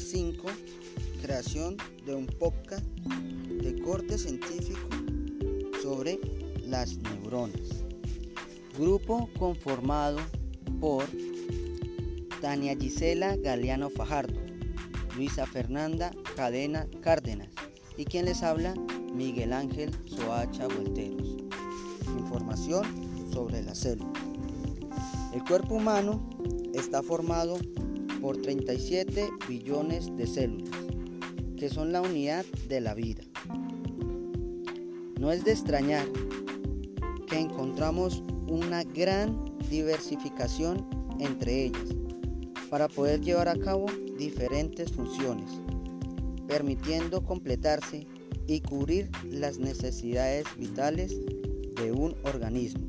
5, creación de un podcast de corte científico sobre las neuronas. Grupo conformado por Tania Gisela Galeano Fajardo, Luisa Fernanda Cadena Cárdenas y quien les habla Miguel Ángel Soacha Volteros. Información sobre la célula. El cuerpo humano está formado por 37 billones de células, que son la unidad de la vida. No es de extrañar que encontramos una gran diversificación entre ellas para poder llevar a cabo diferentes funciones, permitiendo completarse y cubrir las necesidades vitales de un organismo,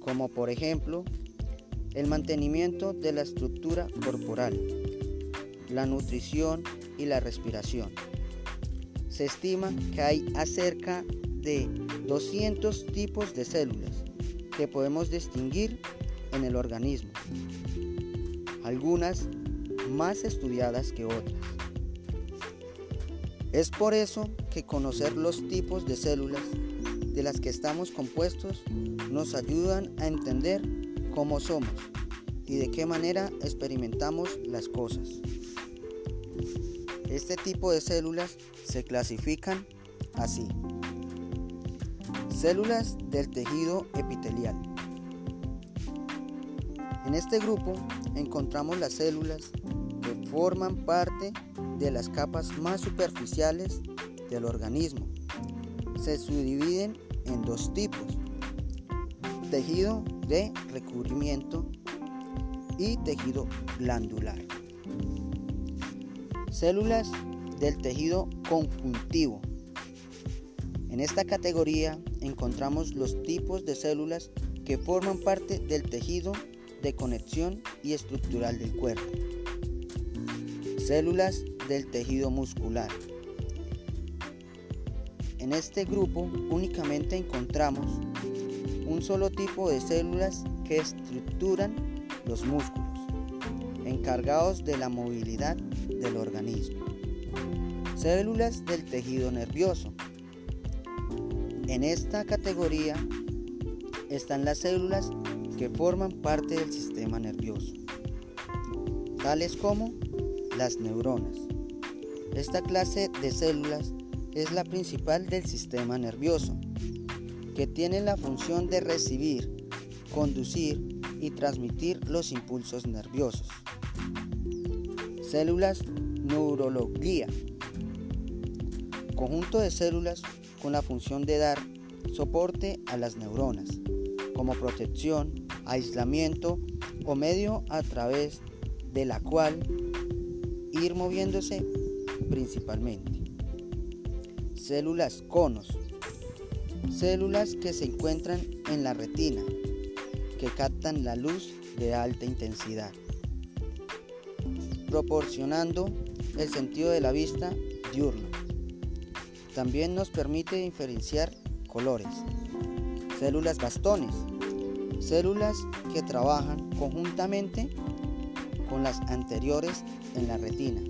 como por ejemplo el mantenimiento de la estructura corporal, la nutrición y la respiración. Se estima que hay acerca de 200 tipos de células que podemos distinguir en el organismo, algunas más estudiadas que otras. Es por eso que conocer los tipos de células de las que estamos compuestos nos ayudan a entender cómo somos y de qué manera experimentamos las cosas. Este tipo de células se clasifican así. Células del tejido epitelial. En este grupo encontramos las células que forman parte de las capas más superficiales del organismo. Se subdividen en dos tipos. Tejido de recubrimiento y tejido glandular. Células del tejido conjuntivo. En esta categoría encontramos los tipos de células que forman parte del tejido de conexión y estructural del cuerpo. Células del tejido muscular. En este grupo únicamente encontramos un solo tipo de células que estructuran los músculos, encargados de la movilidad del organismo. Células del tejido nervioso. En esta categoría están las células que forman parte del sistema nervioso, tales como las neuronas. Esta clase de células es la principal del sistema nervioso, que tiene la función de recibir, conducir y transmitir los impulsos nerviosos. Células neurología. Conjunto de células con la función de dar soporte a las neuronas, como protección, aislamiento o medio a través de la cual ir moviéndose principalmente. Células conos. Células que se encuentran en la retina, que captan la luz de alta intensidad, proporcionando el sentido de la vista diurno. También nos permite diferenciar colores. Células bastones Células que trabajan conjuntamente con las anteriores en la retina,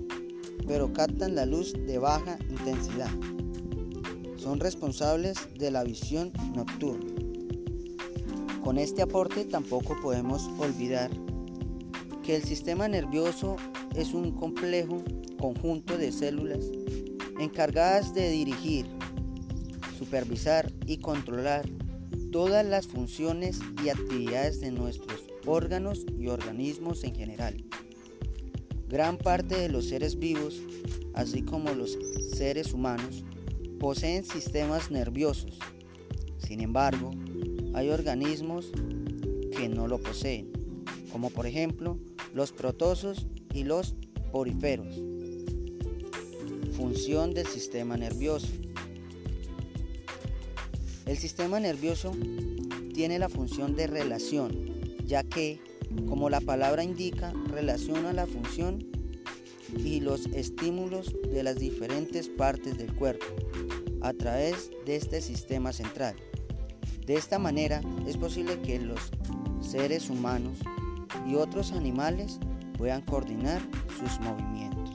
pero captan la luz de baja intensidad. Son responsables de la visión nocturna. Con este aporte tampoco podemos olvidar que el sistema nervioso es un complejo conjunto de células encargadas de dirigir, supervisar y controlar todas las funciones y actividades de nuestros órganos y organismos en general. Gran parte de los seres vivos, así como los seres humanos, poseen sistemas nerviosos. Sin embargo, hay organismos que no lo poseen, como por ejemplo los protosos y los poríferos. Función del sistema nervioso. El sistema nervioso tiene la función de relación, ya que, como la palabra indica, relaciona la función y los estímulos de las diferentes partes del cuerpo a través de este sistema central. De esta manera es posible que los seres humanos y otros animales puedan coordinar sus movimientos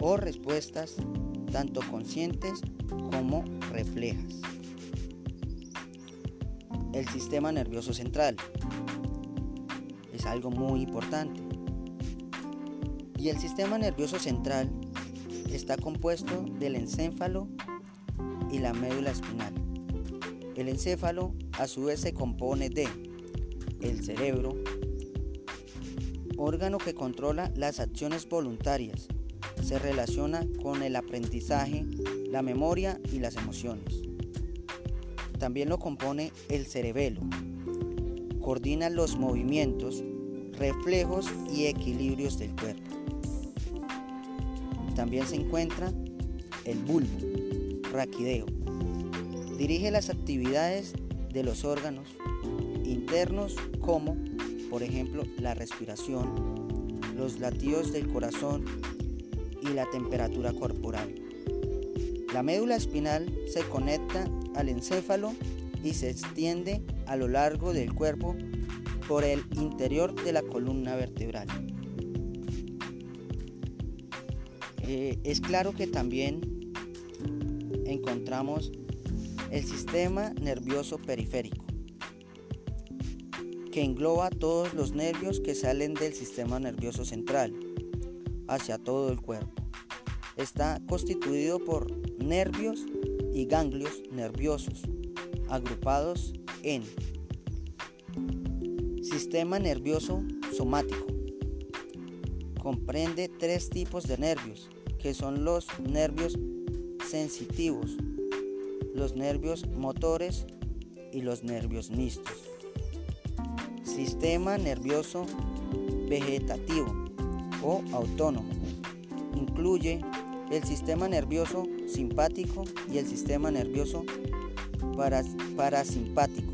o respuestas tanto conscientes como reflejas. El sistema nervioso central es algo muy importante. Y el sistema nervioso central está compuesto del encéfalo y la médula espinal. El encéfalo a su vez se compone de el cerebro, órgano que controla las acciones voluntarias, se relaciona con el aprendizaje, la memoria y las emociones. También lo compone el cerebelo, coordina los movimientos, reflejos y equilibrios del cuerpo. También se encuentra el bulbo, raquideo. Dirige las actividades de los órganos internos como, por ejemplo, la respiración, los latidos del corazón y la temperatura corporal. La médula espinal se conecta al encéfalo y se extiende a lo largo del cuerpo por el interior de la columna vertebral. Eh, es claro que también encontramos el sistema nervioso periférico, que engloba todos los nervios que salen del sistema nervioso central hacia todo el cuerpo. Está constituido por nervios y ganglios nerviosos agrupados en sistema nervioso somático. Comprende tres tipos de nervios, que son los nervios sensitivos, los nervios motores y los nervios mixtos. Sistema nervioso vegetativo o autónomo. Incluye el sistema nervioso simpático y el sistema nervioso parasimpático.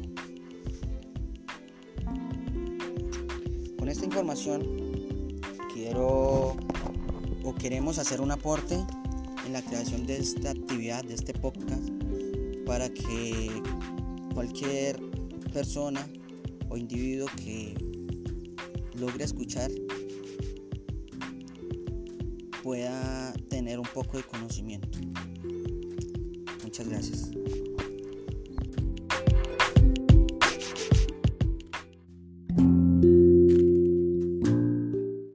Con esta información quiero o queremos hacer un aporte en la creación de esta actividad, de este podcast, para que cualquier persona o individuo que logre escuchar pueda tener un poco de conocimiento. Muchas gracias.